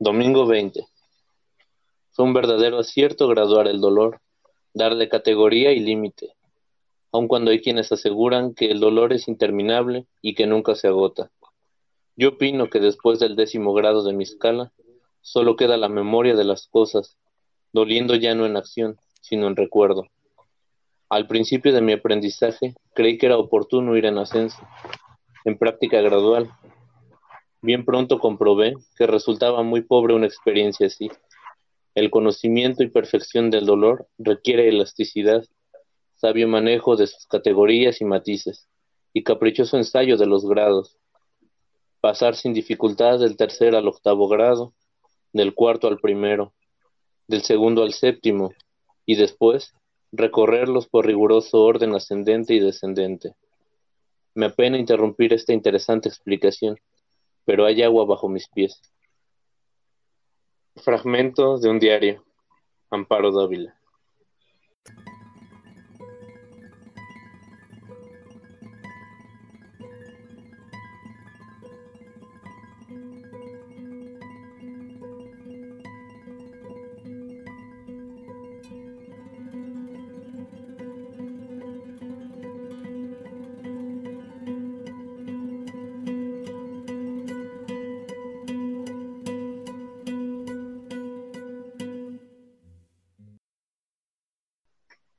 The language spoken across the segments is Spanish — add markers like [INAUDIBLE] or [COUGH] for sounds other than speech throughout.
Domingo 20. Fue un verdadero acierto graduar el dolor, darle categoría y límite, aun cuando hay quienes aseguran que el dolor es interminable y que nunca se agota. Yo opino que después del décimo grado de mi escala, solo queda la memoria de las cosas, doliendo ya no en acción, sino en recuerdo. Al principio de mi aprendizaje, creí que era oportuno ir en ascenso, en práctica gradual. Bien pronto comprobé que resultaba muy pobre una experiencia así. El conocimiento y perfección del dolor requiere elasticidad, sabio manejo de sus categorías y matices, y caprichoso ensayo de los grados. Pasar sin dificultad del tercer al octavo grado, del cuarto al primero, del segundo al séptimo, y después recorrerlos por riguroso orden ascendente y descendente. Me apena interrumpir esta interesante explicación, pero hay agua bajo mis pies. Fragmento de un diario. Amparo Dávila.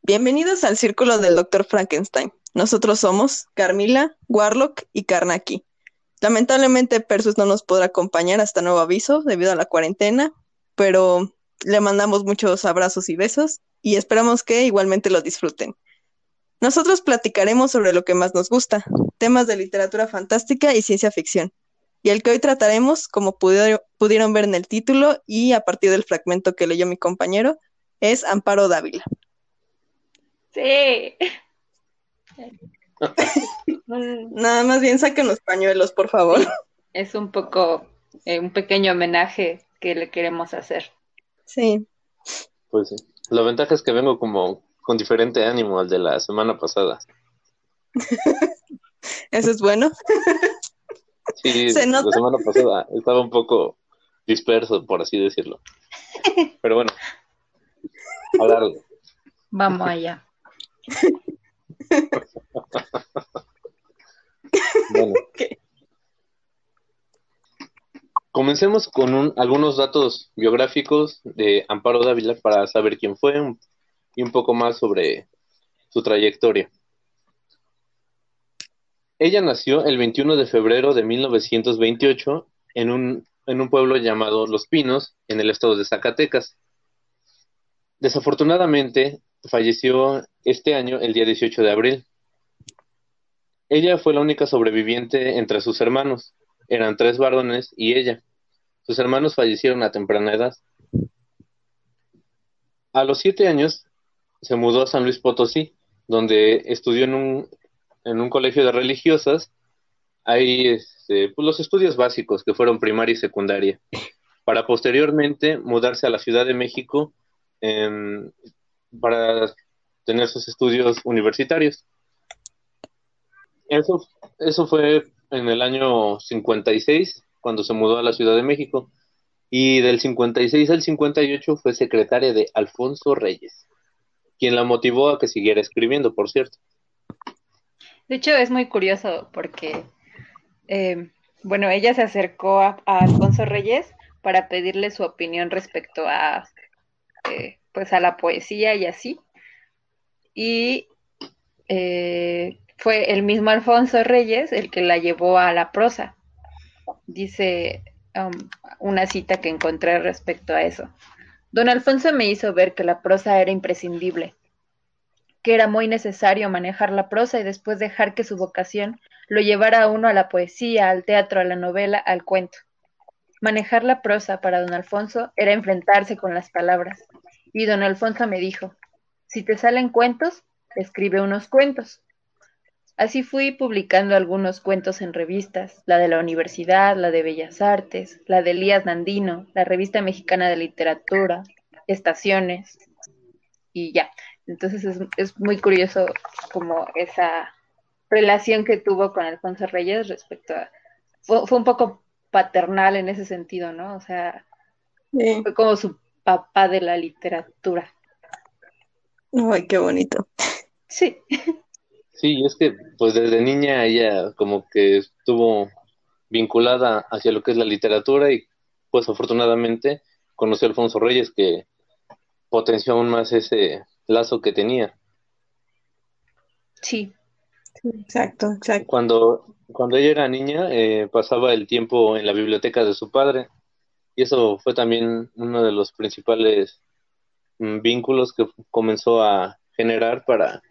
Bienvenidos al círculo del Dr. Frankenstein. Nosotros somos Carmila, Warlock y Karnaki. Lamentablemente Persus no nos podrá acompañar hasta nuevo aviso debido a la cuarentena, pero le mandamos muchos abrazos y besos y esperamos que igualmente lo disfruten. Nosotros platicaremos sobre lo que más nos gusta, temas de literatura fantástica y ciencia ficción. Y el que hoy trataremos, como pudieron ver en el título y a partir del fragmento que leyó mi compañero, es Amparo Dávila. Sí. [LAUGHS] Nada más bien saquen los pañuelos, por favor. Es un poco eh, un pequeño homenaje que le queremos hacer. Sí. Pues sí. La ventaja es que vengo como con diferente ánimo al de la semana pasada. [LAUGHS] Eso es bueno. Sí, [LAUGHS] la semana pasada estaba un poco disperso, por así decirlo. Pero bueno, a Vamos allá. [LAUGHS] bueno. Comencemos con algunos datos biográficos de Amparo Dávila para saber quién fue y un poco más sobre su trayectoria. Ella nació el 21 de febrero de 1928 en un, en un pueblo llamado Los Pinos, en el estado de Zacatecas. Desafortunadamente, falleció este año, el día 18 de abril. Ella fue la única sobreviviente entre sus hermanos. Eran tres varones y ella. Sus hermanos fallecieron a temprana edad. A los siete años se mudó a San Luis Potosí, donde estudió en un, en un colegio de religiosas. Ahí este, pues, los estudios básicos que fueron primaria y secundaria, para posteriormente mudarse a la Ciudad de México para tener sus estudios universitarios. Eso, eso fue en el año 56, cuando se mudó a la Ciudad de México. Y del 56 al 58 fue secretaria de Alfonso Reyes, quien la motivó a que siguiera escribiendo, por cierto. De hecho, es muy curioso porque, eh, bueno, ella se acercó a, Alfonso Reyes para pedirle su opinión respecto a eh, pues a la poesía y así. Y eh, fue el mismo Alfonso Reyes el que la llevó a la prosa. Dice um, una cita que encontré respecto a eso. Don Alfonso me hizo ver que la prosa era imprescindible, que era muy necesario manejar la prosa y después dejar que su vocación lo llevara a uno a la poesía, al teatro, a la novela, al cuento. Manejar la prosa para don Alfonso era enfrentarse con las palabras, y don Alfonso me dijo, si te salen cuentos, escribe unos cuentos. Así fui publicando algunos cuentos en revistas, la de la universidad, la de Bellas Artes, la de Elías Nandino, la revista mexicana de literatura, estaciones y ya. Entonces es, es muy curioso como esa relación que tuvo con Alfonso Reyes respecto a... Fue, fue un poco paternal en ese sentido, ¿no? O sea, Fue como su papá de la literatura. Ay, qué bonito. Sí. Sí, es que pues desde niña ella como que estuvo vinculada hacia lo que es la literatura y pues afortunadamente conoció a Alfonso Reyes que potenció aún más ese lazo que tenía. Sí. Exacto, exacto. Cuando, cuando ella era niña eh, pasaba el tiempo en la biblioteca de su padre y eso fue también uno de los principales vínculos que comenzó a generar para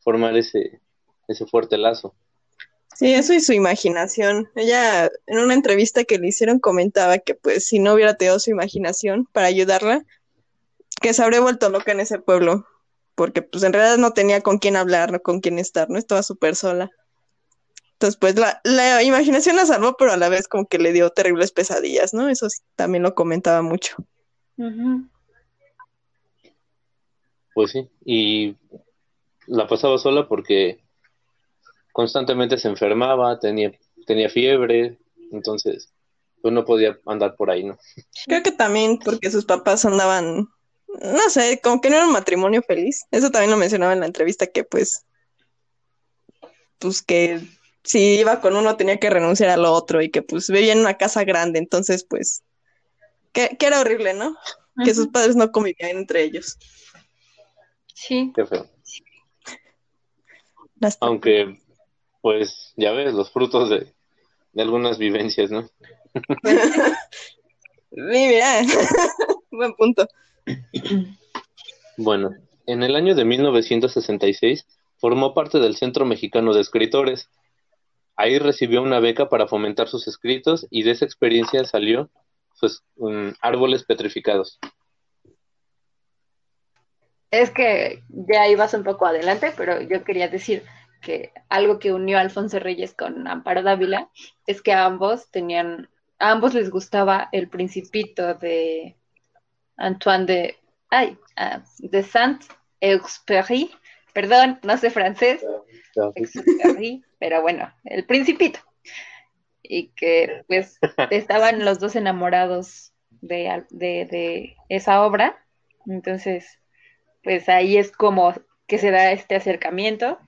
formar ese, ese fuerte lazo. Sí, eso y su imaginación. Ella en una entrevista que le hicieron comentaba que pues si no hubiera tenido su imaginación para ayudarla, que se habría vuelto loca en ese pueblo, porque pues en realidad no tenía con quién hablar, no con quién estar, no estaba súper sola. Entonces pues la, la imaginación la salvó, pero a la vez como que le dio terribles pesadillas, ¿no? Eso también lo comentaba mucho. Pues sí, y la pasaba sola porque constantemente se enfermaba, tenía, tenía fiebre, entonces pues no podía andar por ahí, ¿no? Creo que también porque sus papás andaban, no sé, como que no era un matrimonio feliz. Eso también lo mencionaba en la entrevista que pues, pues que si iba con uno tenía que renunciar al otro y que pues vivía en una casa grande, entonces pues, que, era horrible, ¿no? Que sus padres no convivían entre ellos. Sí. Qué feo. Aunque, pues, ya ves, los frutos de, algunas vivencias, ¿no? [LAUGHS] mira, [LAUGHS] buen punto. Bueno, en el año de 1966 formó parte del Centro Mexicano de Escritores. Ahí recibió una beca para fomentar sus escritos y de esa experiencia salió pues, Árboles Petrificados. Es que ya ibas un poco adelante, pero yo quería decir que algo que unió a Alfonso Reyes con Amparo Dávila es que a ambos tenían, a ambos les gustaba el principito de Antoine de, ay, ah, de Saint-Exupéry, perdón, no sé francés, Exupéry, pero bueno, el principito. Y que pues [LAUGHS] estaban los dos enamorados de, de, de esa obra, entonces pues ahí es como que se da este acercamiento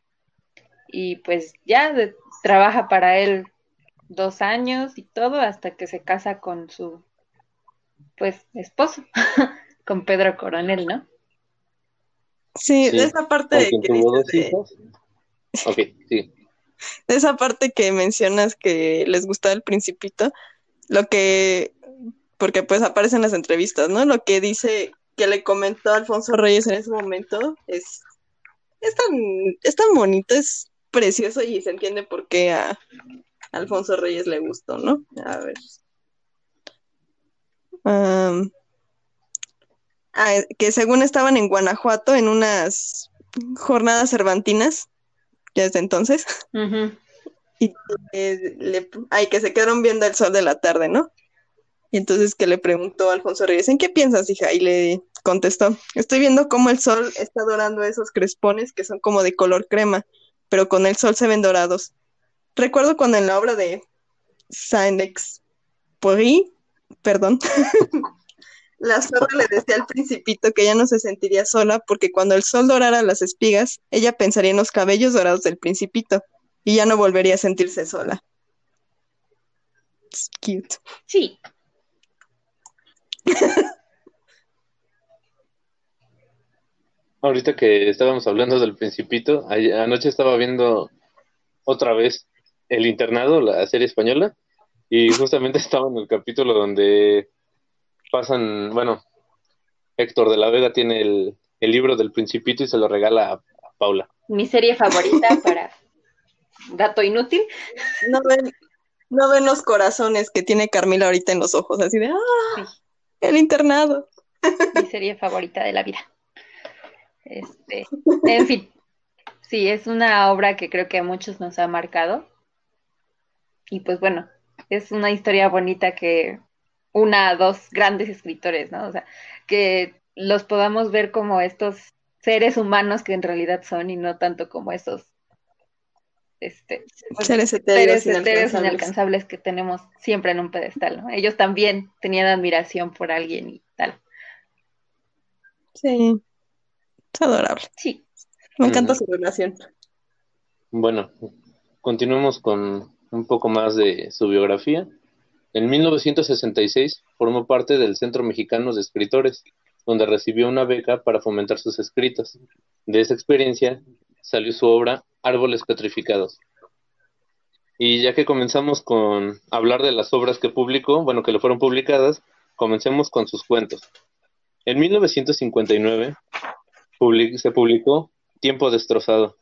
y pues ya trabaja para él dos años y todo hasta que se casa con su pues esposo, [LAUGHS] con Pedro Coronel, ¿no? Sí, de esa parte de que sí. [LAUGHS] De esa parte que mencionas que les gusta el principito, lo que porque pues aparece en las entrevistas, ¿no? Lo que dice que le comentó Alfonso Reyes en ese momento es, es, tan, es tan bonito, es precioso y se entiende por qué a Alfonso Reyes le gustó, ¿no? A ver. Ah, que según estaban en Guanajuato en unas jornadas cervantinas, ya desde entonces, y le, ay, que se quedaron viendo el sol de la tarde, ¿no? Y entonces que le preguntó a Alfonso Reyes, ¿en qué piensas, hija? Y le contestó, estoy viendo cómo el sol está dorando esos crespones que son como de color crema, pero con el sol se ven dorados. Recuerdo cuando en la obra de Saint-Exupéry, perdón, [LAUGHS] la zorra le decía al principito que ella no se sentiría sola porque cuando el sol dorara las espigas, ella pensaría en los cabellos dorados del principito y ya no volvería a sentirse sola. cute. Sí, Ahorita que estábamos hablando del principito, anoche estaba viendo otra vez El Internado, la serie española, y justamente [LAUGHS] estaba en el capítulo donde pasan, bueno, Héctor de la Vega tiene el, libro del principito y se lo regala a, Paula. Mi serie favorita [LAUGHS] para dato inútil. No ven, no ven los corazones que tiene Carmila ahorita en los ojos, así de ¡ah! El internado. Mi serie favorita de la vida. Este, en fin, sí, es una obra que creo que a muchos nos ha marcado. Y pues bueno, es una historia bonita que una a dos grandes escritores, ¿no? O sea, que los podamos ver como estos seres humanos que en realidad son y no tanto como esos este, pues, seres etéreos, inalcanzables. que tenemos siempre en un pedestal, ¿no? Ellos también tenían admiración por alguien y tal. Sí, es adorable. Sí. Me encanta su relación. Bueno, continuemos con un poco más de su biografía. En 1966 formó parte del Centro Mexicano de Escritores, donde recibió una beca para fomentar sus escritos. De esa experiencia salió su obra Árboles Petrificados. Y ya que comenzamos con hablar de las obras que publicó, bueno, que le fueron publicadas, comencemos con sus cuentos. En 1959 se publicó Tiempo Destrozado.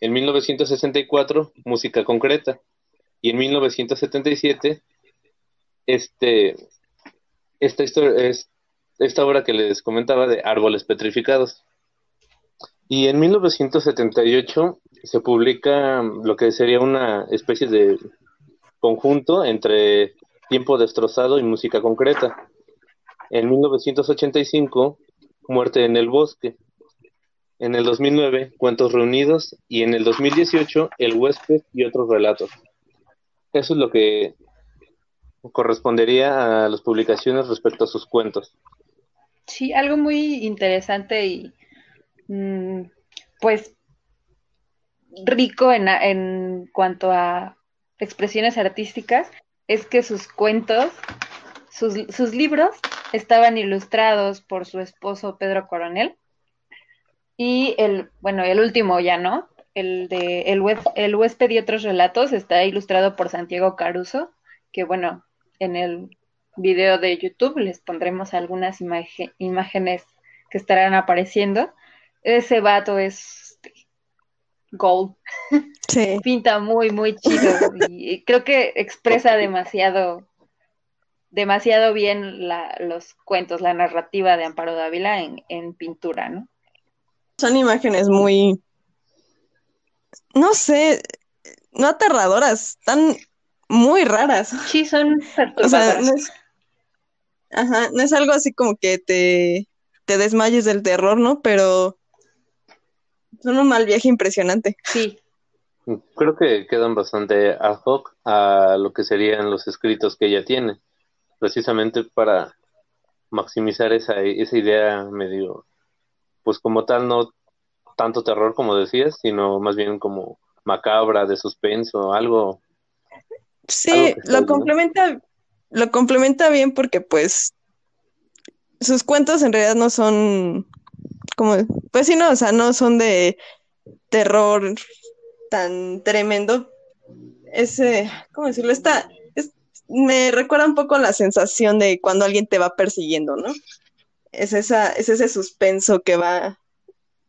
En 1964, Música Concreta. Y en 1977, este, esta, obra que les comentaba de Árboles Petrificados. Y en 1978 se publica lo que sería una especie de conjunto entre Tiempo Destrozado y Música Concreta. En 1985, Muerte en el Bosque. En el 2009, Cuentos Reunidos. Y en el 2018, El Huésped y otros relatos. Eso es lo que correspondería a las publicaciones respecto a sus cuentos. Sí, algo muy interesante y pues rico en, en cuanto a expresiones artísticas es que sus cuentos, sus, sus, libros estaban ilustrados por su esposo Pedro Coronel. Y el, bueno, el último ya no, el de El, el huésped y otros relatos está ilustrado por Santiago Caruso, que bueno, en el video de YouTube les pondremos algunas imágenes que estarán apareciendo ese vato es este, gold. Sí. [LAUGHS] Pinta muy, muy chido. Y creo que expresa demasiado, demasiado bien los cuentos, la narrativa de Amparo Dávila en, en pintura, ¿no? Son imágenes muy, no sé, no aterradoras, están muy raras. Sí, son [LAUGHS] perturbadoras. no es, ajá, no es algo así como que te, te desmayes del terror, ¿no? Pero son un mal viaje impresionante. Sí. Creo que quedan bastante ad hoc a lo que serían los escritos que ella tiene, precisamente para maximizar esa, esa idea medio, pues como tal, no tanto terror como decías, sino más bien como macabra, de suspenso, algo. Sí, lo complementa, lo complementa bien porque pues sus cuentos en realidad no son pues sí, no, o sea, no son de terror tan tremendo. Ese, ¿cómo decirlo? Está, me recuerda un poco la sensación de cuando alguien te va persiguiendo, ¿no? Es, esa, es ese suspenso que va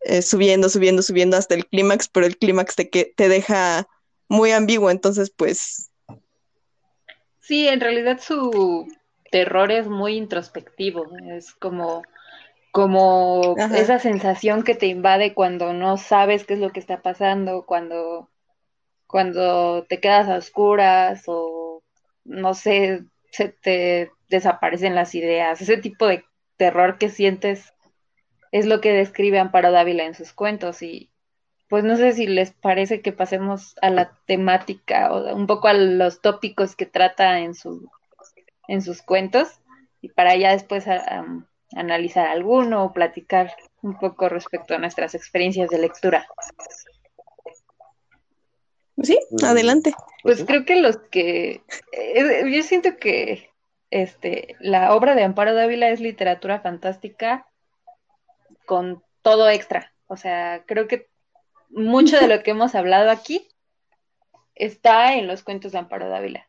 eh, subiendo, subiendo, subiendo hasta el clímax, pero el clímax te, te deja muy ambiguo, entonces pues... Sí, en realidad su terror es muy introspectivo, es como como esa sensación que te invade cuando no sabes qué es lo que está pasando, cuando, cuando te quedas a oscuras o no sé, se te desaparecen las ideas, ese tipo de terror que sientes es lo que describe Amparo Dávila en sus cuentos y pues no sé si les parece que pasemos a la temática o un poco a los tópicos que trata en su en sus cuentos y para ya después analizar alguno o platicar un poco respecto a nuestras experiencias de lectura. Sí, adelante. Pues creo que los que eh, yo siento que este la obra de Amparo Dávila es literatura fantástica con todo extra. O sea, creo que mucho de lo que hemos hablado aquí está en los cuentos de Amparo Dávila.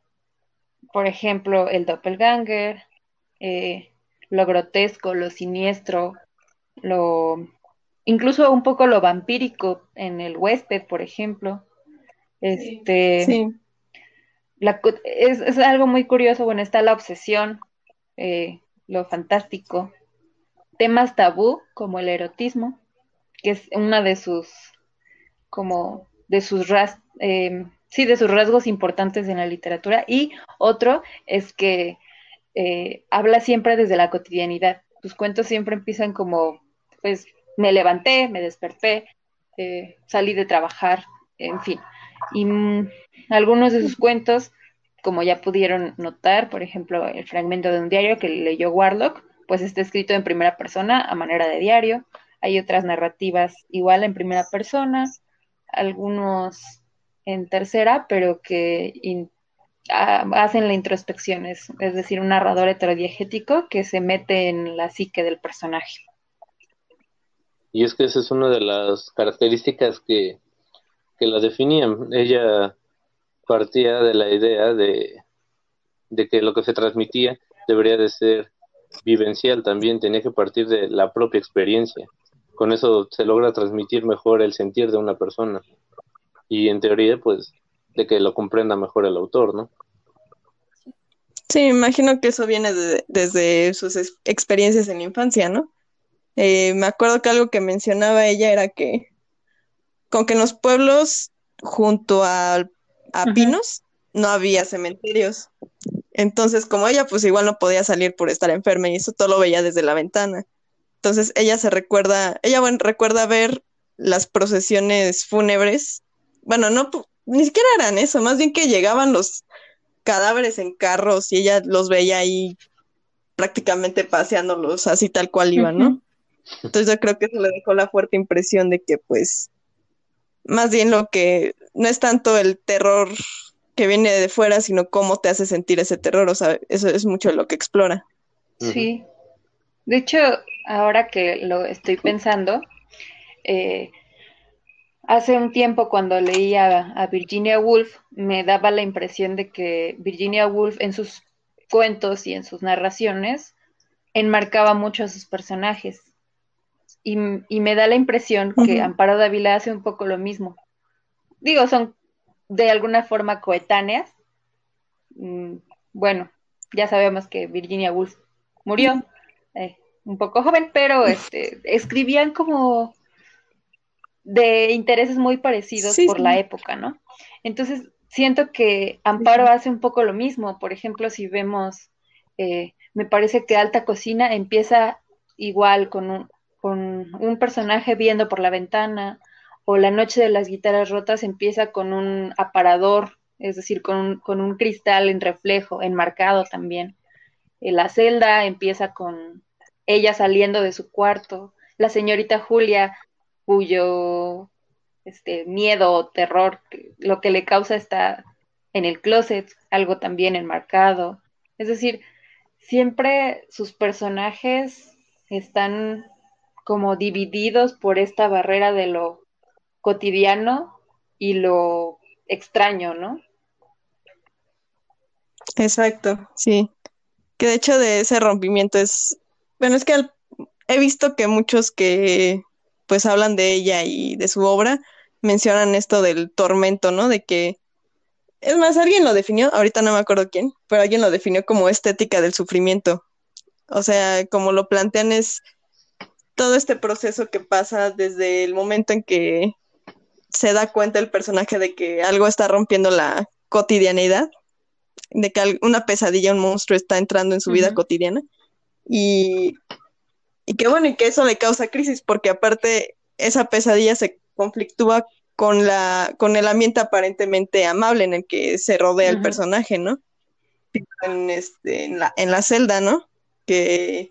Por ejemplo, el doppelganger, eh, lo grotesco, lo siniestro, lo incluso un poco lo vampírico en el huésped, por ejemplo. Este sí. es, algo muy curioso, bueno, está la obsesión, eh, lo fantástico, temas tabú como el erotismo, que es una de sus como de sus ras, eh, sí, de sus rasgos importantes en la literatura, y otro es que eh, habla siempre desde la cotidianidad. Tus cuentos siempre empiezan como, pues, me levanté, me desperté, eh, salí de trabajar, en fin. Y mm, algunos de sus cuentos, como ya pudieron notar, por ejemplo, el fragmento de un diario que leyó Warlock, pues está escrito en primera persona a manera de diario. Hay otras narrativas igual en primera persona, algunos en tercera, pero que hacen la introspección, es, decir, un narrador heterodiegético que se mete en la psique del personaje. Y es que esa es una de las características que, que la definían. Ella partía de la idea de, de que lo que se transmitía debería de ser vivencial también, tenía que partir de la propia experiencia. Con eso se logra transmitir mejor el sentir de una persona. Y en teoría, pues, de que lo comprenda mejor el autor, ¿no? Sí, imagino que eso viene desde sus experiencias en la infancia, ¿no? Eh, me acuerdo que algo que mencionaba ella era que con que en los pueblos junto a, Pinos no había cementerios. Entonces, como ella pues igual no podía salir por estar enferma y eso todo lo veía desde la ventana. Entonces, ella se recuerda, ella bueno, recuerda ver las procesiones fúnebres. Bueno, no, ni siquiera eran eso, más bien que llegaban los cadáveres en carros y ella los veía ahí prácticamente paseándolos así tal cual iban, ¿no? Entonces yo creo que eso le dejó la fuerte impresión de que pues más bien lo que no es tanto el terror que viene de fuera, sino cómo te hace sentir ese terror, o sea, eso es mucho lo que explora. Sí. De hecho, ahora que lo estoy pensando, eh, Hace un tiempo cuando leía a Virginia Woolf me daba la impresión de que Virginia Woolf en sus cuentos y en sus narraciones enmarcaba mucho a sus personajes. Y, me da la impresión que Amparo Dávila hace un poco lo mismo. Digo, son de alguna forma coetáneas. Mm, bueno, ya sabemos que Virginia Woolf murió eh, un poco joven, pero este, escribían como de intereses muy parecidos por la época, ¿no? Entonces, siento que Amparo hace un poco lo mismo. Por ejemplo, si vemos, eh, me parece que Alta Cocina empieza igual con un, con un personaje viendo por la ventana, o La Noche de las Guitarras Rotas empieza con un aparador, es decir, con un, con un cristal en reflejo, enmarcado también. Eh, la celda empieza con ella saliendo de su cuarto. La señorita Julia cuyo este, miedo o terror, lo que le causa está en el closet, algo también enmarcado. Es decir, siempre sus personajes están como divididos por esta barrera de lo cotidiano y lo extraño, ¿no? Exacto, sí. Que de hecho de ese rompimiento es, bueno, es que he visto que muchos que pues hablan de ella y de su obra, mencionan esto del tormento, ¿no? De que, es más, alguien lo definió, ahorita no me acuerdo quién, pero alguien lo definió como estética del sufrimiento. O sea, como lo plantean es todo este proceso que pasa desde el momento en que se da cuenta el personaje de que algo está rompiendo la cotidianidad, de que una pesadilla, un monstruo está entrando en su vida cotidiana. Y y que bueno, y que eso le causa crisis, porque aparte esa pesadilla se conflictúa con la, con el ambiente aparentemente amable en el que se rodea el personaje, ¿no? En, este, en, la, en la celda, ¿no? Que,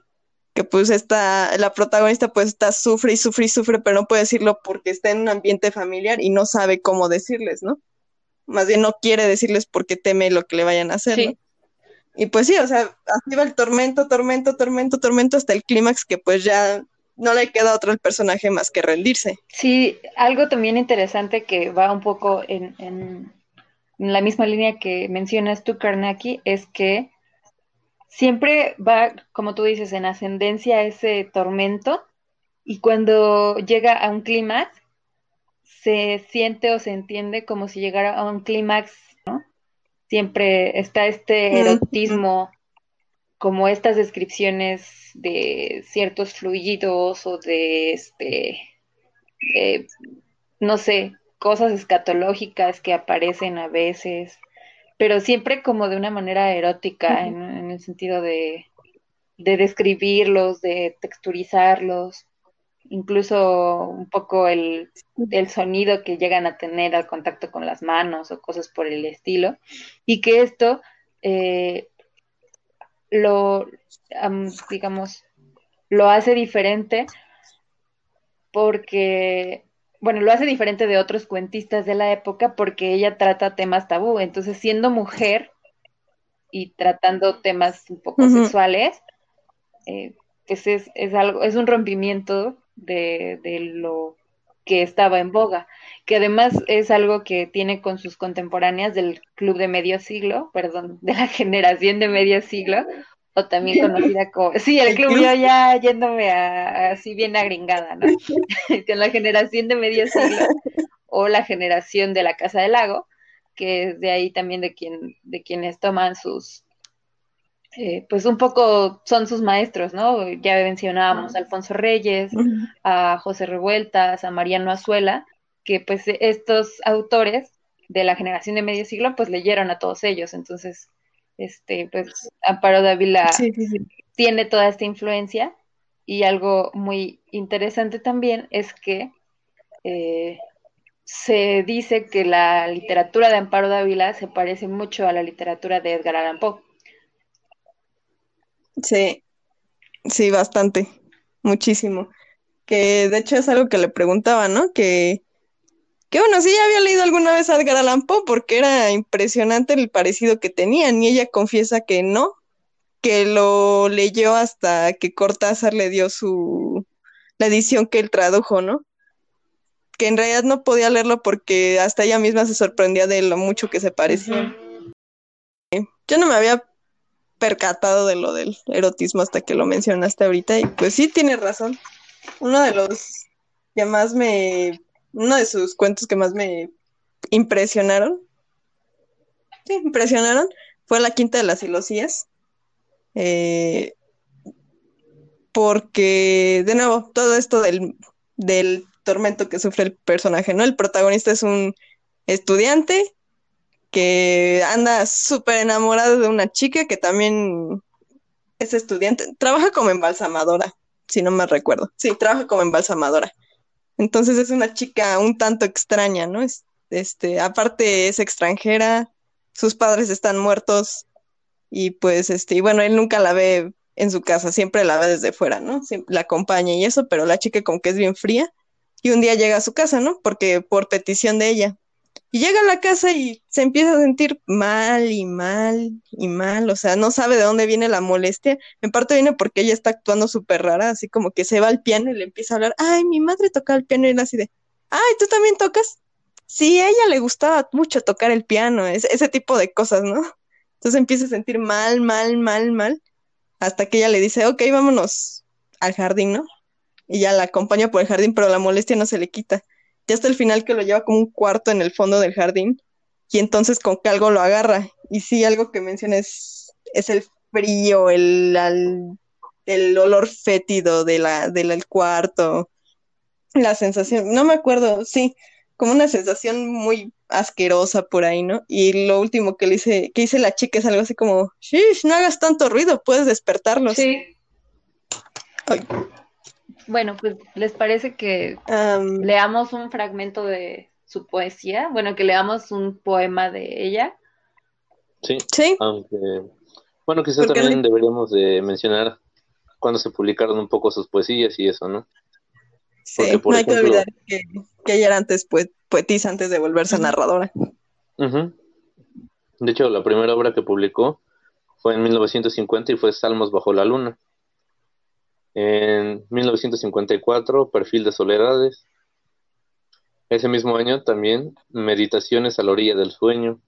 que pues está, la protagonista pues está, sufre y sufre y sufre, pero no puede decirlo porque está en un ambiente familiar y no sabe cómo decirles, ¿no? Más bien no quiere decirles porque teme lo que le vayan a hacer, ¿no? Y pues sí, o sea, así va el tormento, tormento, tormento, tormento hasta el clímax que pues ya no le queda otro al personaje más que rendirse. Sí, algo también interesante que va un poco en, en, la misma línea que mencionas tú, Karnaki, es que siempre va, como tú dices, en ascendencia ese tormento y cuando llega a un clímax se siente o se entiende como si llegara a un clímax siempre está este erotismo, como estas descripciones de ciertos fluidos o de este, eh, no sé, cosas escatológicas que aparecen a veces, pero siempre como de una manera erótica, en, el sentido de, de describirlos, de texturizarlos. Incluso un poco el, el, sonido que llegan a tener al contacto con las manos o cosas por el estilo, y que esto eh, lo, digamos, lo hace diferente porque, bueno, lo hace diferente de otros cuentistas de la época porque ella trata temas tabú. Entonces, siendo mujer y tratando temas un poco sexuales, eh, pues es, es, algo, es un rompimiento de, de lo que estaba en boga, que además es algo que tiene con sus contemporáneas del club de medio siglo, perdón, de la [LAUGHS] generación de medio siglo, o también conocida como, sí, el club, yo ya yéndome a, así bien agringada, ¿no? [LAUGHS] Con la generación de medio siglo, o la generación de la Casa del Lago, que es de ahí también de quien, de quienes toman sus, eh, pues un poco son sus maestros, ¿no? Ya mencionábamos a Alfonso Reyes, a José Revueltas, a Mariano Azuela, que pues estos autores de la generación de medio siglo pues leyeron a todos ellos, entonces este pues Amparo Dávila tiene toda esta influencia y algo muy interesante también es que eh, se dice que la literatura de Amparo Dávila se parece mucho a la literatura de Edgar Allan Poe Sí, sí, bastante, muchísimo. Que de hecho es algo que le preguntaba, ¿no? Que, que bueno, sí, ya había leído alguna vez a Edgar Allan Poe porque era impresionante el parecido que tenían y ella confiesa que no, que lo leyó hasta que Cortázar le dio su, la edición que él tradujo, ¿no? Que en realidad no podía leerlo porque hasta ella misma se sorprendía de lo mucho que se parecía. Yo no me había percatado de lo del erotismo hasta que lo mencionaste ahorita y pues sí tiene razón. Uno de los que más me, uno de sus cuentos que más me impresionaron, sí, impresionaron, fue La Quinta de las Silosías. Eh, porque, de nuevo, todo esto del, del tormento que sufre el personaje, ¿no? El protagonista es un estudiante que anda súper enamorado de una chica que también es estudiante, trabaja como embalsamadora, si no me recuerdo. Sí, trabaja como embalsamadora. Entonces es una chica un tanto extraña, ¿no? Es, este, aparte es extranjera, sus padres están muertos y pues este, y bueno, él nunca la ve en su casa, siempre la ve desde fuera, ¿no? Siempre la acompaña y eso, pero la chica como que es bien fría y un día llega a su casa, ¿no? Porque por petición de ella. Y llega a la casa y se empieza a sentir mal y mal y mal, o sea, no sabe de dónde viene la molestia. En parte viene porque ella está actuando súper rara, así como que se va al piano y le empieza a hablar, ay, mi madre toca el piano y él así de, ay, ¿tú también tocas? Sí, a ella le gustaba mucho tocar el piano, ese tipo de cosas, ¿no? Entonces empieza a sentir mal, mal, mal, mal, hasta que ella le dice, ok, vámonos al jardín, ¿no? Y ya la acompaña por el jardín, pero la molestia no se le quita ya hasta el final que lo lleva como un cuarto en el fondo del jardín y entonces con que algo lo agarra. Y sí, algo que menciona es, el frío, el, el olor fétido de la, del cuarto, la sensación, no me acuerdo, sí, como una sensación muy asquerosa por ahí, ¿no? Y lo último que le dice, que dice la chica es algo así como, no hagas tanto ruido, puedes despertarlos. Sí. Bueno, pues les parece que leamos un fragmento de su poesía, bueno, que leamos un poema de ella. Sí, sí. aunque, bueno, quizás también deberíamos de mencionar cuando se publicaron un poco sus poesías y eso, ¿no? Sí, no hay que olvidar que, ella era antes poetisa antes de volverse narradora. De hecho, la primera obra que publicó fue en 1950 y fue Salmos bajo la luna. En 1954, Perfil de Soledades. Ese mismo año también Meditaciones a la orilla del sueño.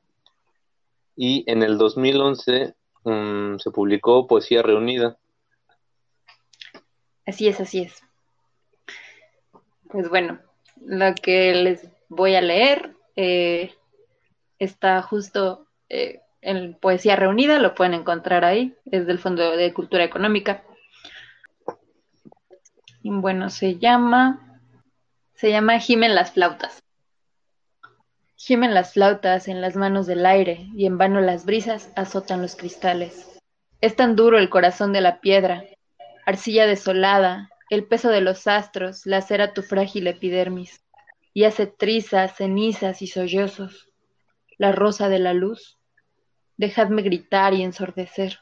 Y en el 2011 mm, se publicó Poesía Reunida. Así es, así es. Pues bueno, lo que les voy a leer eh, está justo eh, en Poesía Reunida, lo pueden encontrar ahí, es del Fondo de Cultura Económica. Bueno, se llama, se llama Gimen las flautas. Gimen las flautas en las manos del aire y en vano las brisas azotan los cristales. Es tan duro el corazón de la piedra, arcilla desolada, el peso de los astros lacera tu frágil epidermis y hace trizas, cenizas y sollozos. La rosa de la luz, dejadme gritar y ensordecer,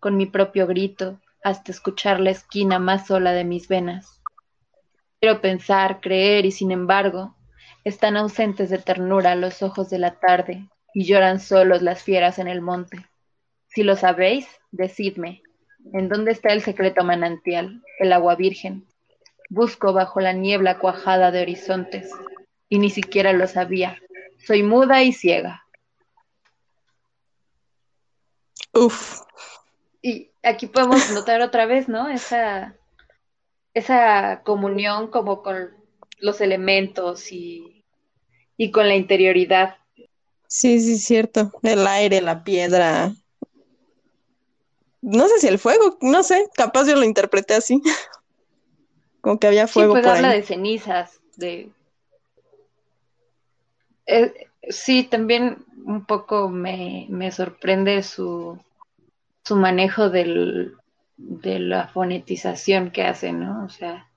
con mi propio grito, hasta escuchar la esquina más sola de mis venas. Quiero pensar, creer y sin embargo, están ausentes de ternura los ojos de la tarde y lloran solos las fieras en el monte. Si lo sabéis, decidme, ¿en dónde está el secreto manantial, el agua virgen? Busco bajo la niebla cuajada de horizontes, y ni siquiera lo sabía. Soy muda y ciega. Uf. Y aquí podemos notar otra vez, ¿no? Esa, esa comunión como con los elementos y, y con la interioridad. Sí, sí, cierto. El aire, la piedra. No sé si el fuego, no sé, capaz yo lo interpreté así. [LAUGHS] Como que había fuego. Sí, por habla ahí. de cenizas, de... Eh, sí, también un poco me, me sorprende su, su manejo del, de la fonetización que hace, ¿no? O sea,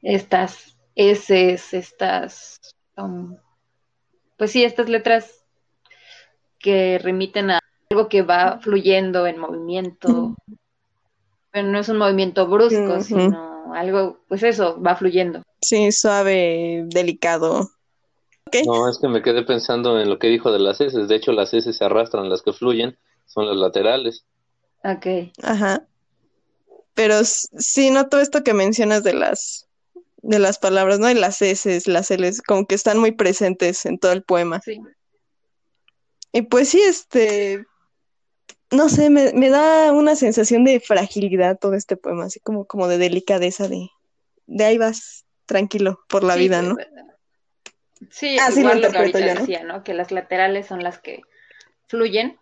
estas S, estas, um, pues sí, estas letras que remiten a algo que va fluyendo en movimiento, pero no es un movimiento brusco, sino algo, pues eso, va fluyendo. Sí, suave, delicado. No, es que me quedé pensando en lo que dijo de las heces. De hecho, las heces se arrastran, las que fluyen son las laterales. Ok. Ajá. Pero sí noto esto que mencionas de las de las palabras, ¿no? Y las S, las Ls, como que están muy presentes en todo el poema. Sí. Y pues sí, este, no sé, me, me da una sensación de fragilidad todo este poema, así como, como de delicadeza, de, de ahí vas, tranquilo, por la Sí, vida, ¿no? Sí, Así lo igual lo que ahorita yo, ¿no? decía, ¿no? Que las laterales son las que fluyen.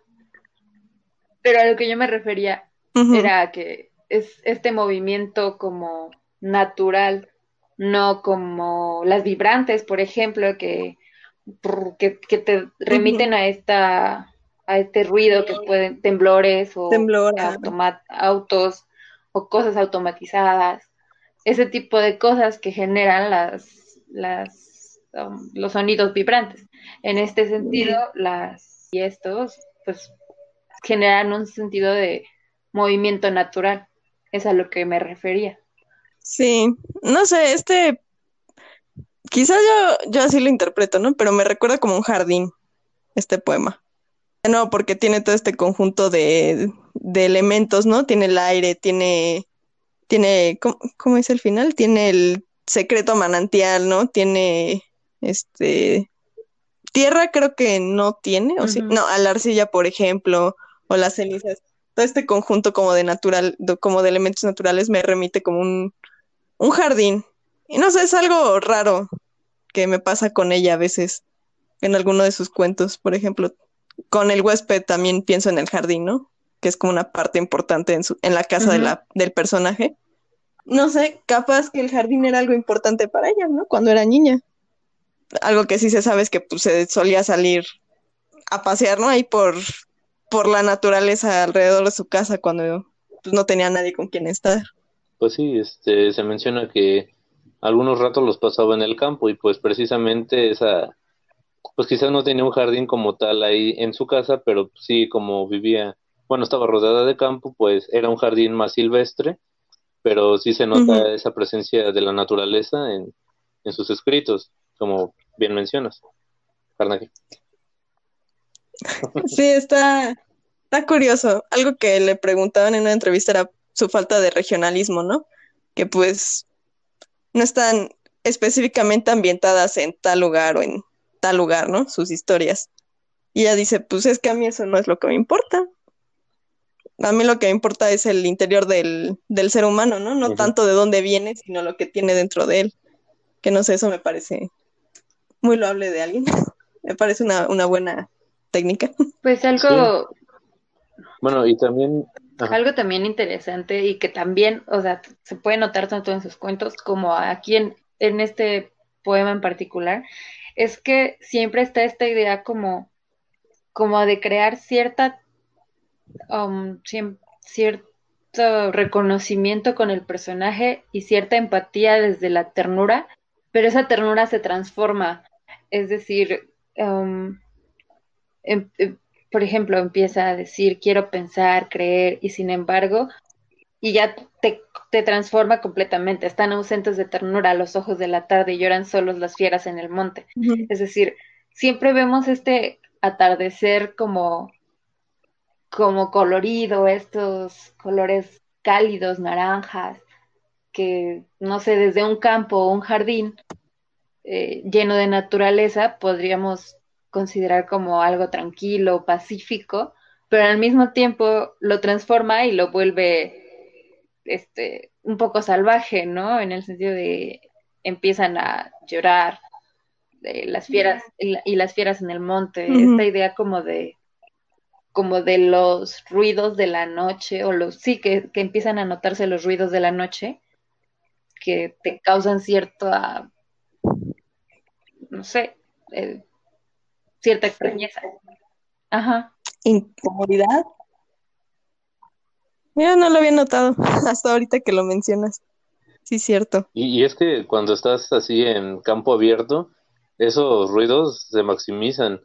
Pero a lo que yo me refería Ujú. era que es este movimiento como natural, no como las vibrantes, por ejemplo, que, que, que te remiten a esta a este ruido que pueden temblores o automa- autos o cosas automatizadas, ese tipo de cosas que generan las, las um, los sonidos vibrantes. En este sentido, las y estos pues generan un sentido de movimiento natural. Es a lo que me refería. Sí, no sé, este, quizás yo, yo así lo interpreto, ¿no? Pero me recuerda como un jardín, este poema. No, porque tiene todo este conjunto de, de elementos, ¿no? Tiene el aire, tiene, tiene, ¿cómo, cómo es el final? Tiene el secreto manantial, ¿no? Tiene, este, tierra creo que no tiene, ¿o sí? No, a la arcilla, por ejemplo, o las cenizas. Todo este conjunto como de natural, de- como de elementos naturales me remite como un, un jardín. Y no sé, es algo raro que me pasa con ella a veces en alguno de sus cuentos, por ejemplo. Con el huésped también pienso en el jardín, ¿no? Que es como una parte importante en su, en la casa de la, del personaje. No sé, capaz que el jardín era algo importante para ella, ¿no? Cuando era niña. Algo que sí se sabe es que pues, se solía salir a pasear, ¿no? Ahí por, por la naturaleza alrededor de su casa cuando pues, no tenía nadie con quien estar. Pues sí, este, se menciona que algunos ratos los pasaba en el campo y pues precisamente esa, pues quizás no tenía un jardín como tal ahí en su casa, pero sí como vivía, bueno, estaba rodeada de campo, pues era un jardín más silvestre, pero sí se nota esa presencia de la naturaleza en, en sus escritos, como bien mencionas, Carnegie. [LAUGHS] Sí, está, está curioso. Algo que le preguntaban en una entrevista era su falta de regionalismo, ¿no? Que pues no están específicamente ambientadas en tal lugar o en tal lugar, ¿no? Sus historias. Y ella dice, pues es que a mí eso no es lo que me importa. A mí lo que me importa es el interior del, del ser humano, ¿no? No tanto de dónde viene, sino lo que tiene dentro de él. Que no sé, eso me parece muy loable de alguien. [LAUGHS] Me parece una, una buena técnica. Pues algo, Bueno, y también, ajá, algo también interesante y que también, o sea, se puede notar tanto en sus cuentos como aquí en, en este poema en particular, es que siempre está esta idea como, como de crear cierta, um, cierto reconocimiento con el personaje y cierta empatía desde la ternura, pero esa ternura se transforma. Es decir, um, em, em, por ejemplo, empieza a decir quiero pensar, creer, y sin embargo, y ya te, te, transforma completamente. Están ausentes de ternura los ojos de la tarde y lloran solos las fieras en el monte. Es decir, siempre vemos este atardecer como, como colorido, estos colores cálidos, naranjas, que no sé, desde un campo o un jardín eh, lleno de naturaleza podríamos considerar como algo tranquilo, pacífico, pero al mismo tiempo lo transforma y lo vuelve este un poco salvaje, ¿no? En el sentido de empiezan a llorar de las fieras y las fieras en el monte, esta idea como de como de los ruidos de la noche o los sí que, que empiezan a notarse los ruidos de la noche que te causan cierta no sé eh, cierta extrañeza. Ajá. Incomodidad. Mira, no lo había notado [LAUGHS] hasta ahorita que lo mencionas. Sí, cierto. Y, es que cuando estás así en campo abierto, esos ruidos se maximizan.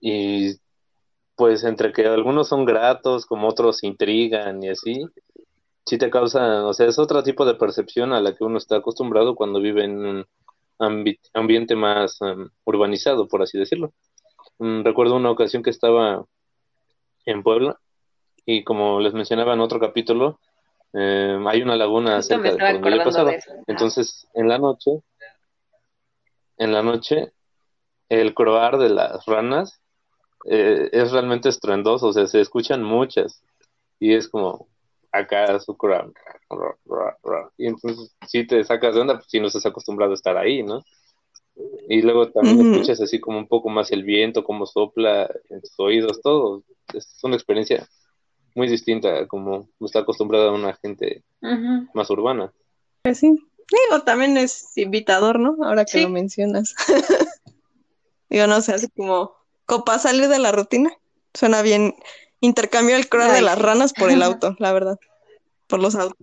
Y pues entre que algunos son gratos, como otros intrigan y así, sí te causan, o sea, es otro tipo de percepción a la que uno está acostumbrado cuando vive en un ambiente más em, urbanizado, por así decirlo. Mm, recuerdo una ocasión que estaba en Puebla y como les mencionaba en otro capítulo, em, hay una laguna cerca de donde yo pasaba. Entonces, en la noche, en la noche, el croar de las ranas eh, es realmente estruendoso, o sea, se escuchan muchas y es como acá su y entonces si te sacas de onda, pues si no estás acostumbrado a estar ahí, ¿no? Y luego también escuchas así como un poco más el viento, cómo sopla en tus oídos, todo. Es una experiencia muy distinta como está acostumbrada a una gente más urbana. Pues sí. Digo, también es invitador, ¿no? Ahora que lo mencionas. [LAUGHS] Digo, no sé, así como, para salir de la rutina. Suena bien. Intercambio el crono de las ranas por el [LAUGHS] auto, la verdad. Por los autos.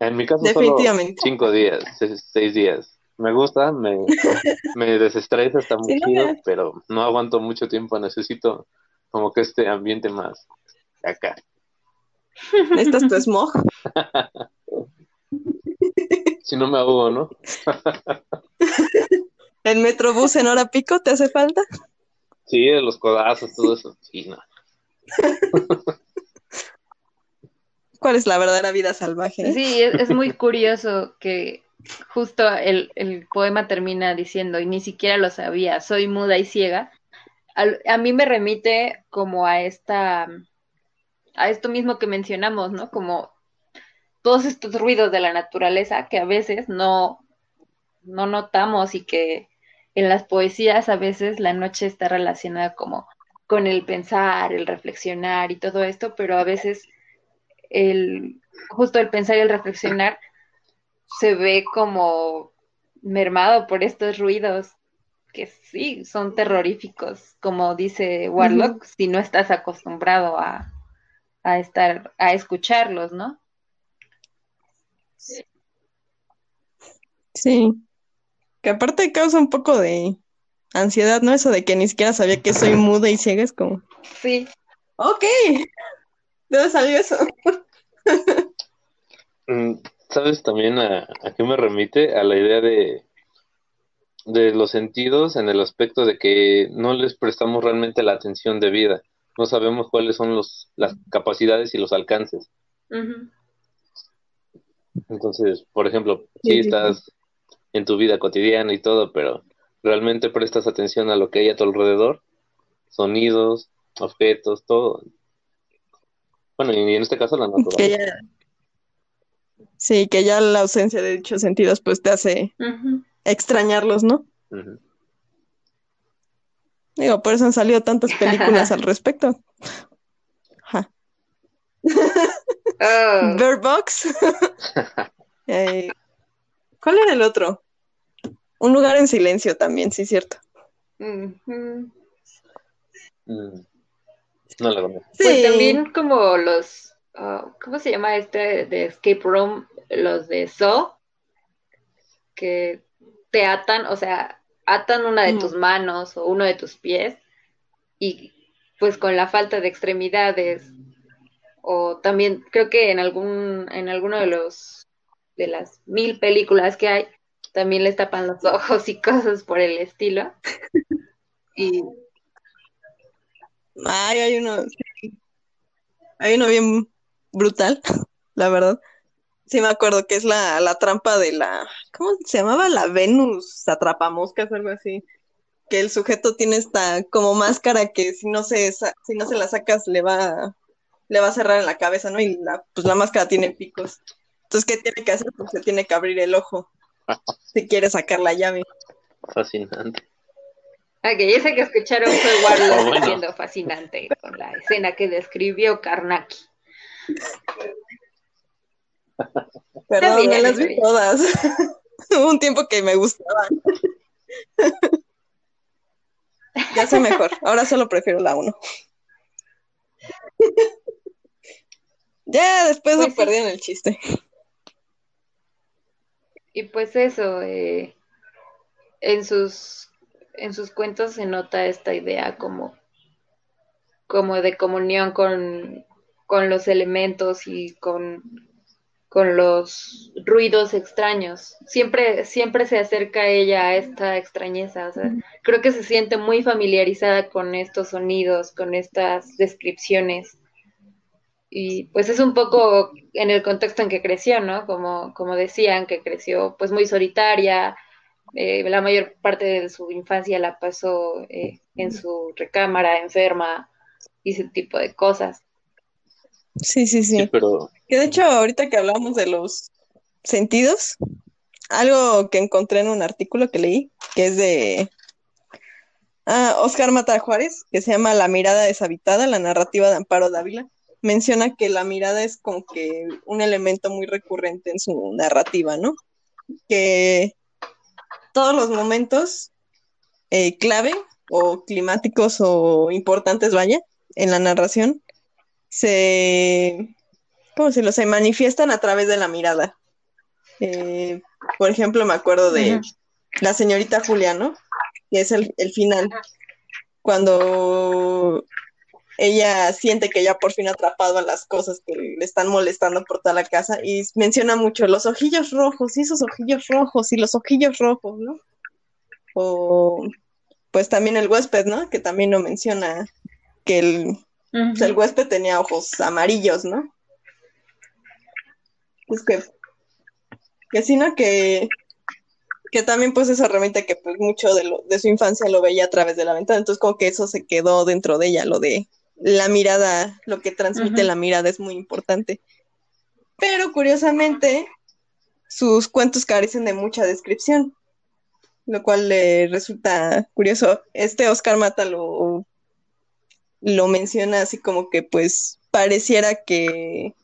En mi caso, Definitivamente. Solo cinco días, seis días. Me gusta, me, [LAUGHS] me desestresa, está muy chido, pero no aguanto mucho tiempo. Necesito como que este ambiente más acá. [LAUGHS] ¿Necesitas tu smog? si no me ahogo, ¿no? ¿El Metrobús en hora pico te hace falta? Sí, los codazos, todo eso. Sí, no. Cuál es la verdadera vida salvaje. Sí, es, muy curioso que justo el, poema termina diciendo, y ni siquiera lo sabía, soy muda y ciega. A, mí me remite como a esta, a esto mismo que mencionamos, ¿no? Como todos estos ruidos de la naturaleza que a veces no, no notamos y que en las poesías a veces la noche está relacionada como con el pensar, el reflexionar y todo esto, pero a veces el, justo el pensar y el reflexionar se ve como mermado por estos ruidos que sí son terroríficos, como dice Warlock, si no estás acostumbrado a, a estar, a escucharlos, ¿no? Sí. Que aparte causa un poco de ansiedad, ¿no? Eso de que ni siquiera sabía que soy muda y ciega, es como. Sí. Ok. ¿De dónde salió eso? Mm, ¿Sabes también a, qué me remite? A la idea de, de los sentidos en el aspecto de que no les prestamos realmente la atención debida. No sabemos cuáles son los, las capacidades y los alcances. Entonces, por ejemplo, si estás en tu vida cotidiana y todo, pero realmente prestas atención a lo que hay a tu alrededor, sonidos, objetos, todo. Bueno, y en este caso la naturaleza. Sí, que ya la ausencia de dichos sentidos pues te hace extrañarlos, ¿no? Digo, por eso han salido tantas películas [LAUGHS] al respecto. Bird Box. [LAUGHS] Eh, ¿Cuál era el otro? Un lugar en silencio también, sí, cierto. Mm, no lo Pues también como los ah, ¿cómo se llama este de Escape Room? Los de So, que te atan, o sea, atan una de tus manos o uno de tus pies y pues con la falta de extremidades o también creo que en algún en alguno de los de las mil películas que hay también les tapan los ojos y cosas por el estilo y Ay, hay uno hay uno bien brutal la verdad sí me acuerdo que es la, la trampa de la ¿cómo se llamaba? la Venus atrapamoscas algo así que el sujeto tiene esta como máscara que si no se si no se la sacas le va le va a cerrar en la cabeza, ¿no? Y la, pues la máscara tiene picos. Entonces, ¿qué tiene que hacer? Pues se tiene que abrir el ojo si quiere sacar la llave. Fascinante. Ok, ese que escucharon fue Warlock diciendo fascinante con la escena que describió Karnaki. Perdón, me las vi todas. [LAUGHS] Hubo un tiempo que me gustaban. [LAUGHS] ya sé mejor. Ahora solo prefiero la 1. [LAUGHS] ya después pues me perdí en el chiste. Y pues eso, eh, en sus en sus cuentos se nota esta idea como, como de comunión con, con los elementos y con, con los ruidos extraños. Siempre, siempre se acerca ella a esta extrañeza. creo que se siente muy familiarizada con estos sonidos, con estas descripciones. Y pues es un poco en el contexto en que creció, ¿no? Como, como decían, que creció pues muy solitaria, eh, la mayor parte de su infancia la pasó eh, en su recámara, enferma, y ese tipo de cosas. Sí, sí, sí. pero... Que de hecho, ahorita que hablamos de los sentidos, algo que encontré en un artículo que leí, que es de ah, Oscar Mata Juárez, que se llama La mirada deshabitada, la narrativa de Amparo Dávila, menciona que la mirada es como que un elemento muy recurrente en su narrativa, ¿no? Que todos los momentos eh, clave o climáticos o importantes, vaya, en la narración, se, ¿cómo decirlo? Se manifiestan a través de la mirada. Eh, por ejemplo, me acuerdo de la señorita Julia, ¿no? Que es el, el final. Cuando ella siente que ya por fin ha atrapado a las cosas que le están molestando por toda la casa y menciona mucho los ojillos rojos y esos ojillos rojos y los ojillos rojos, ¿no? O pues también el huésped, ¿no? Que también lo menciona que el, pues, el huésped tenía ojos amarillos, ¿no? Es que, que sí, ¿no? Que, que también pues esa herramienta que pues mucho de, lo, de su infancia lo veía a través de la ventana, entonces como que eso se quedó dentro de ella, lo de la mirada, lo que transmite la mirada es muy importante. Pero curiosamente, sus cuentos carecen de mucha descripción, lo cual le resulta curioso. Este Oscar Mata lo, lo menciona así como que pues pareciera que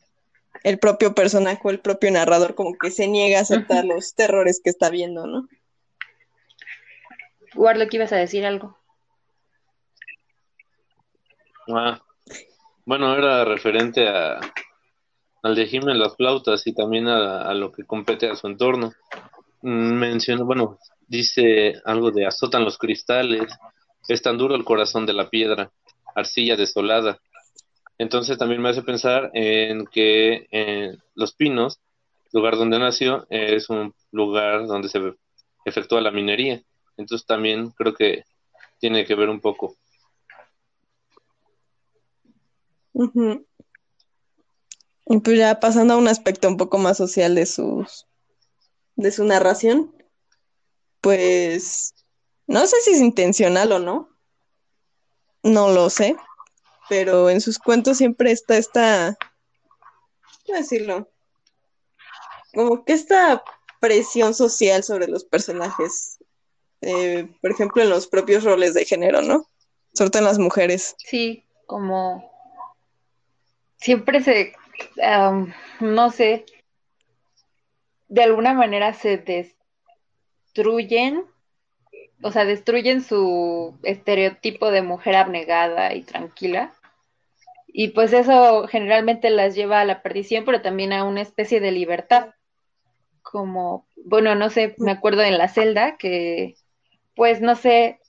el propio personaje o el propio narrador como que se niega a aceptar los terrores que está viendo, ¿no? Warlock, ibas a decir algo. Ah, bueno, era referente a, al de Jiménez las flautas y también a, lo que compete a su entorno. Mm, Mencionó, bueno, dice algo de azotan los cristales, es tan duro el corazón de la piedra, arcilla desolada. Entonces también me hace pensar en que en Los Pinos, lugar donde nació, es un lugar donde se efectúa la minería. Entonces también creo que tiene que ver un poco y pues ya pasando a un aspecto un poco más social de sus de su narración, pues no sé si es intencional o no, no lo sé, pero en sus cuentos siempre está esta, ¿cómo decirlo? Como que esta presión social sobre los personajes, eh, por ejemplo, en los propios roles de género, ¿no? Sobre todo en las mujeres. Sí, como siempre se, no sé, de alguna manera se destruyen, o sea, destruyen su estereotipo de mujer abnegada y tranquila Y pues eso generalmente las lleva a la perdición, pero también a una especie de libertad. Como, bueno, no sé, me acuerdo en la celda que, pues no sé,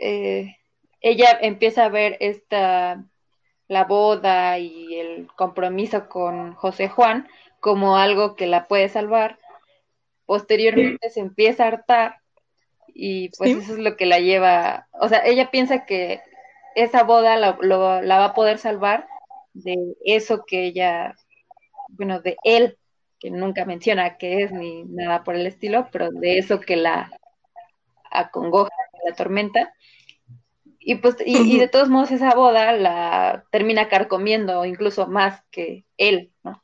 eh, ella empieza a ver esta, la boda y el compromiso con José Juan como algo que la puede salvar. Posteriormente se empieza a hartar y pues eso es lo que la lleva, o sea, ella piensa que esa boda la, la va a poder salvar de eso que ella, bueno, de él, que nunca menciona qué es ni nada por el estilo, pero de eso que la acongoja, la tormenta. Y pues, y, de todos modos esa boda la termina carcomiendo incluso más que él, ¿no?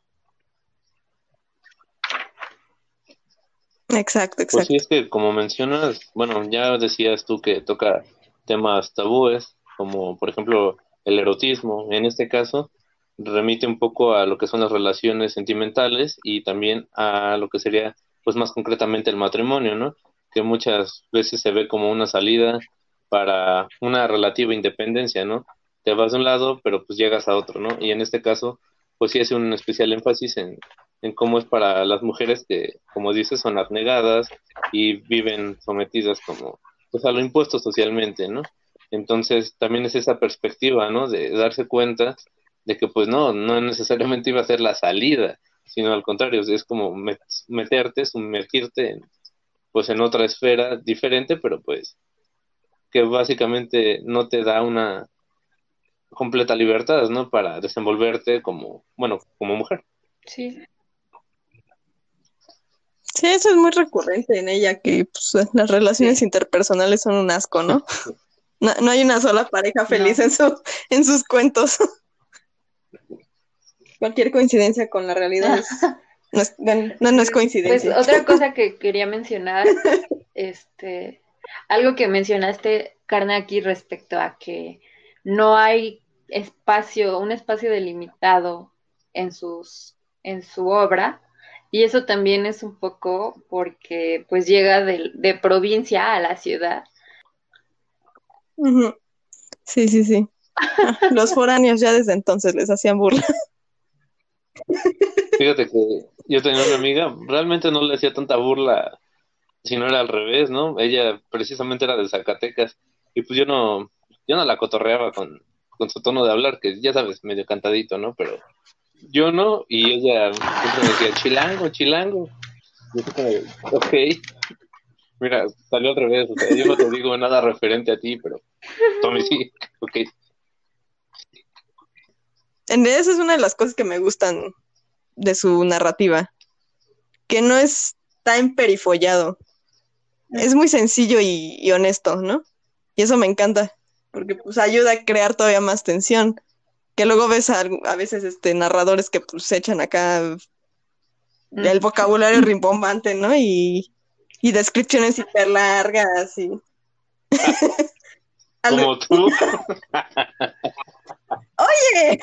Exacto, exacto. Pues sí, es que como mencionas, bueno, ya decías tú que toca temas tabúes, como por ejemplo el erotismo, en este caso remite un poco a lo que son las relaciones sentimentales y también a lo que sería pues más concretamente el matrimonio, ¿no? Que muchas veces se ve como una salida para una relativa independencia, ¿no? Te vas de un lado, pero pues llegas a otro, ¿no? Y en este caso, pues sí hace un especial énfasis en, en cómo es para las mujeres que, como dices, son abnegadas y viven sometidas como pues a lo impuesto socialmente, ¿no? Entonces también es esa perspectiva, ¿no? De darse cuenta de que pues no, no necesariamente iba a ser la salida, sino al contrario, es como meterte, sumergirte en, pues en otra esfera diferente, pero pues que básicamente no te da una completa libertad, ¿no? Para desenvolverte como, bueno, como mujer. Sí. Sí, eso es muy recurrente en ella, que pues, las relaciones interpersonales son un asco, [LAUGHS] ¿no? ¿no? hay una sola pareja feliz en, su, en sus cuentos. [LAUGHS] Cualquier coincidencia con la realidad no, es, no, es coincidencia. Pues otra [LAUGHS] cosa que quería mencionar, este, algo que mencionaste, Karnaki, respecto a que no hay espacio, un espacio delimitado en sus, en su obra, y eso también es un poco porque pues llega de, de provincia a la ciudad. Sí, sí, sí. [LAUGHS] Los foráneos ya desde entonces les hacían burla. Fíjate que yo tenía una amiga, realmente no le hacía tanta burla, si no era al revés, ¿no? Ella precisamente era de Zacatecas y pues yo no, yo no la cotorreaba con, con su tono de hablar, que ya sabes, medio cantadito, ¿no? Pero yo no, y ella me decía, chilango, chilango. Y ok. Mira, salió al revés, o sea, yo no te digo nada referente a ti, pero Tommy sí, ok. En esa es una de las cosas que me gustan de su narrativa, que no es tan perifollado. Es muy sencillo y, y honesto, ¿no? Y eso me encanta, porque pues ayuda a crear todavía más tensión que luego ves a, a veces este narradores que pues echan acá el vocabulario rimbombante, ¿no? Y, y descripciones hiper largas y [LAUGHS] como tú. [LAUGHS] Oye,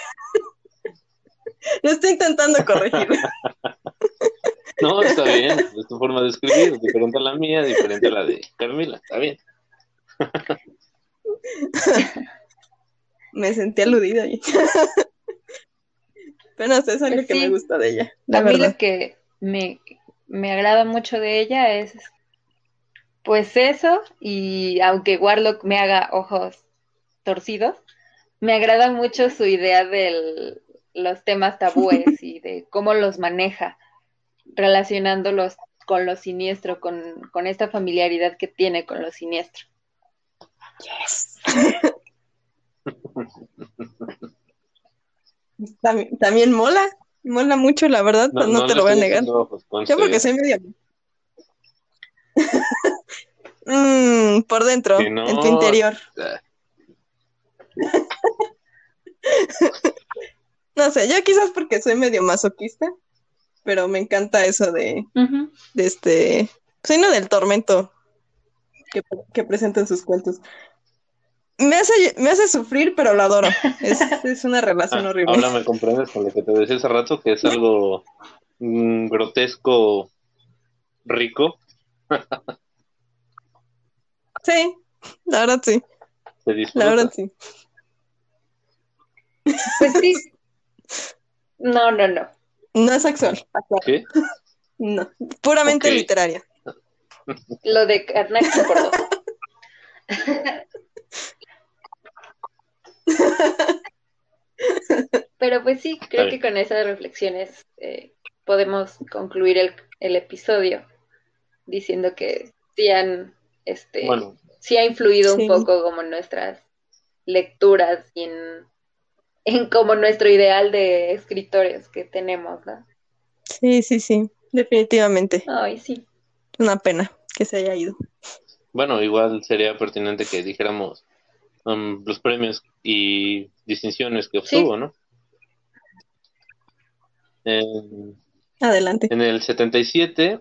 [LAUGHS] lo estoy intentando corregir. [LAUGHS] No, está bien, es tu forma de escribir, diferente a la mía, diferente a la de Carmila, está bien [LAUGHS] me sentí aludida ahí. Pero es algo pues que me gusta de ella. a mí lo que me, me agrada mucho de ella es pues eso, y aunque Warlock me haga ojos torcidos, me agrada mucho su idea de los temas tabúes y de cómo los maneja, relacionándolos con lo siniestro, con, con esta familiaridad que tiene con lo siniestro. Yes. [LAUGHS] También, mola, mola mucho, la verdad, no, no, te lo voy a negar. Yo porque soy medio... [LAUGHS] mm, por dentro, en tu interior. [LAUGHS] no sé, yo quizás porque soy medio masoquista, pero me encanta eso de, de este, soy no del tormento que, que presenta en sus cuentos me hace, me hace sufrir, pero lo adoro. [LAUGHS] Es, una relación ah, horrible. Ahora me comprendes con lo que te decía hace rato, que es algo mm, grotesco, rico. [LAUGHS] sí, la verdad sí. La verdad sí. Pues sí. [LAUGHS] No, no, no. No es sexual. [LAUGHS] ¿Qué? [LAUGHS] No, puramente Ok. literaria. Lo de dos. [LAUGHS] Pero pues sí, creo que con esas reflexiones eh, podemos concluir el, el episodio diciendo que sí han, este, Bueno, sí ha influido Sí. un poco como en nuestras lecturas y en, en como nuestro ideal de escritores que tenemos, ¿no? Sí, sí, sí, definitivamente. Ay, sí. Una pena que se haya ido. bueno, igual sería pertinente que dijéramos um, los premios y distinciones que Sí. obtuvo, ¿no? En, Adelante. en el 77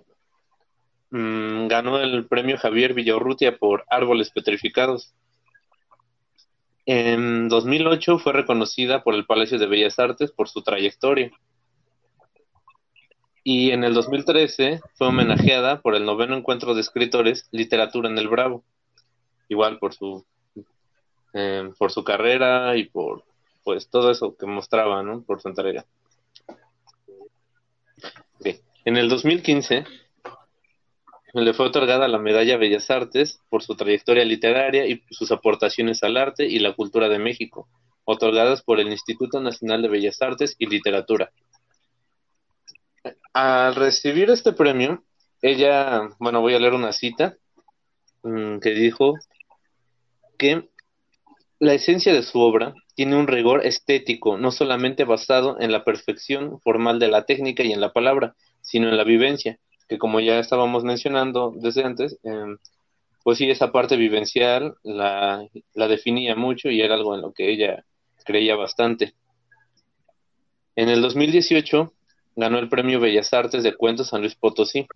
mm, ganó el premio Javier Villaurrutia por Árboles Petrificados. En 2008 fue reconocida por el Palacio de Bellas Artes por su trayectoria. Y en el 2013 fue homenajeada por el noveno encuentro de escritores Literatura en el Bravo. Igual por su eh, por su carrera y por pues todo eso que mostraba, ¿no? Por su entrega. Ok. En el 2015 le fue otorgada la Medalla Bellas Artes por su trayectoria literaria y sus aportaciones al arte y la cultura de México, otorgadas por el Instituto Nacional de Bellas Artes y Literatura. Al recibir este premio, ella, bueno, voy a leer una cita mm, que dijo que la esencia de su obra tiene un rigor estético, no solamente basado en la perfección formal de la técnica y en la palabra, sino en la vivencia, que como ya estábamos mencionando desde antes, eh, pues sí, esa parte vivencial la, la definía mucho y era algo en lo que ella creía bastante. En el 2018 ganó el Premio Bellas Artes de Cuentos San Luis Potosí.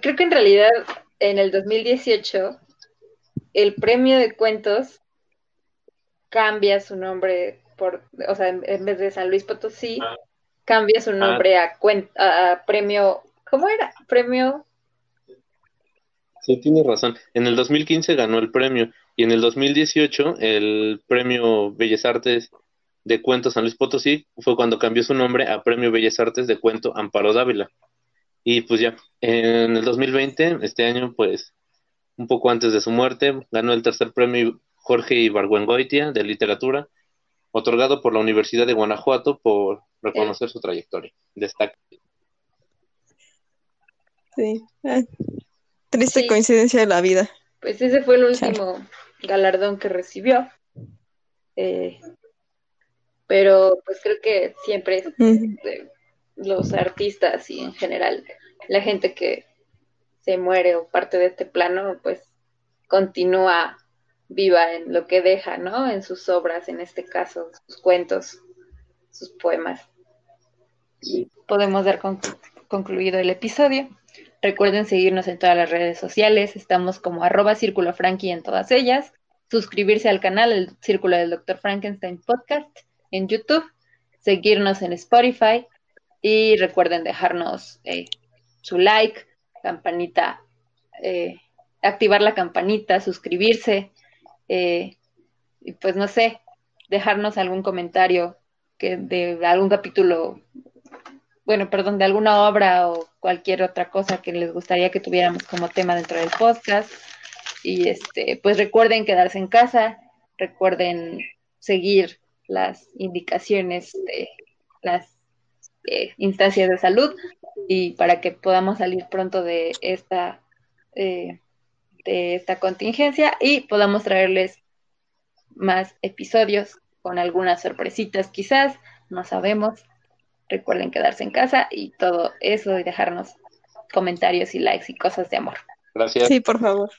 Creo que en realidad en el 2018 el premio de cuentos cambia su nombre por, o sea, en, en vez de San Luis Potosí, cambia su nombre a, cuen- a, a premio, ¿cómo era? Premio, Sí, tienes razón. En el 2015 ganó el premio y en el 2018 el Premio Bellas Artes de Cuento San Luis Potosí fue cuando cambió su nombre a Premio Bellas Artes de Cuento Amparo Dávila. Y pues ya, en el 2020, este año, pues un poco antes de su muerte, ganó el tercer premio Jorge Ibargüengoitia de literatura, otorgado por la Universidad de Guanajuato por reconocer su trayectoria. Destaca. Sí. Ah, triste Sí. coincidencia de la vida. pues ese fue el Chale. último galardón que recibió. Eh, pero pues creo que siempre los artistas y en general la gente que se muere o parte de este plano, pues continúa viva en lo que deja, ¿no? En sus obras, en este caso, sus cuentos, sus poemas. Y podemos dar conclu- concluido el episodio. Recuerden seguirnos en todas las redes sociales, estamos como arroba círculo frankie en todas ellas. Suscribirse al canal El Círculo del Dr. Frankenstein Podcast en YouTube, seguirnos en Spotify y recuerden dejarnos eh, su like, campanita, eh, activar la campanita, suscribirse eh, y pues no sé, dejarnos algún comentario que de algún capítulo, bueno, perdón, de alguna obra o cualquier otra cosa que les gustaría que tuviéramos como tema dentro del podcast. Y este, pues recuerden quedarse en casa, recuerden seguir las indicaciones de las eh, instancias de salud y para que podamos salir pronto de esta eh, de esta contingencia y podamos traerles más episodios con algunas sorpresitas quizás, no sabemos. Recuerden quedarse en casa y todo eso y dejarnos comentarios y likes y cosas de amor. Gracias. Sí, por favor.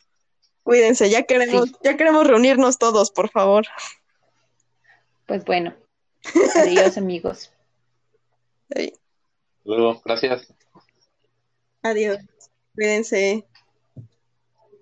Cuídense, ya queremos, Sí. ya queremos reunirnos todos, por favor. Pues bueno, adiós [LAUGHS] amigos. Luego, gracias. Adiós. Cuídense.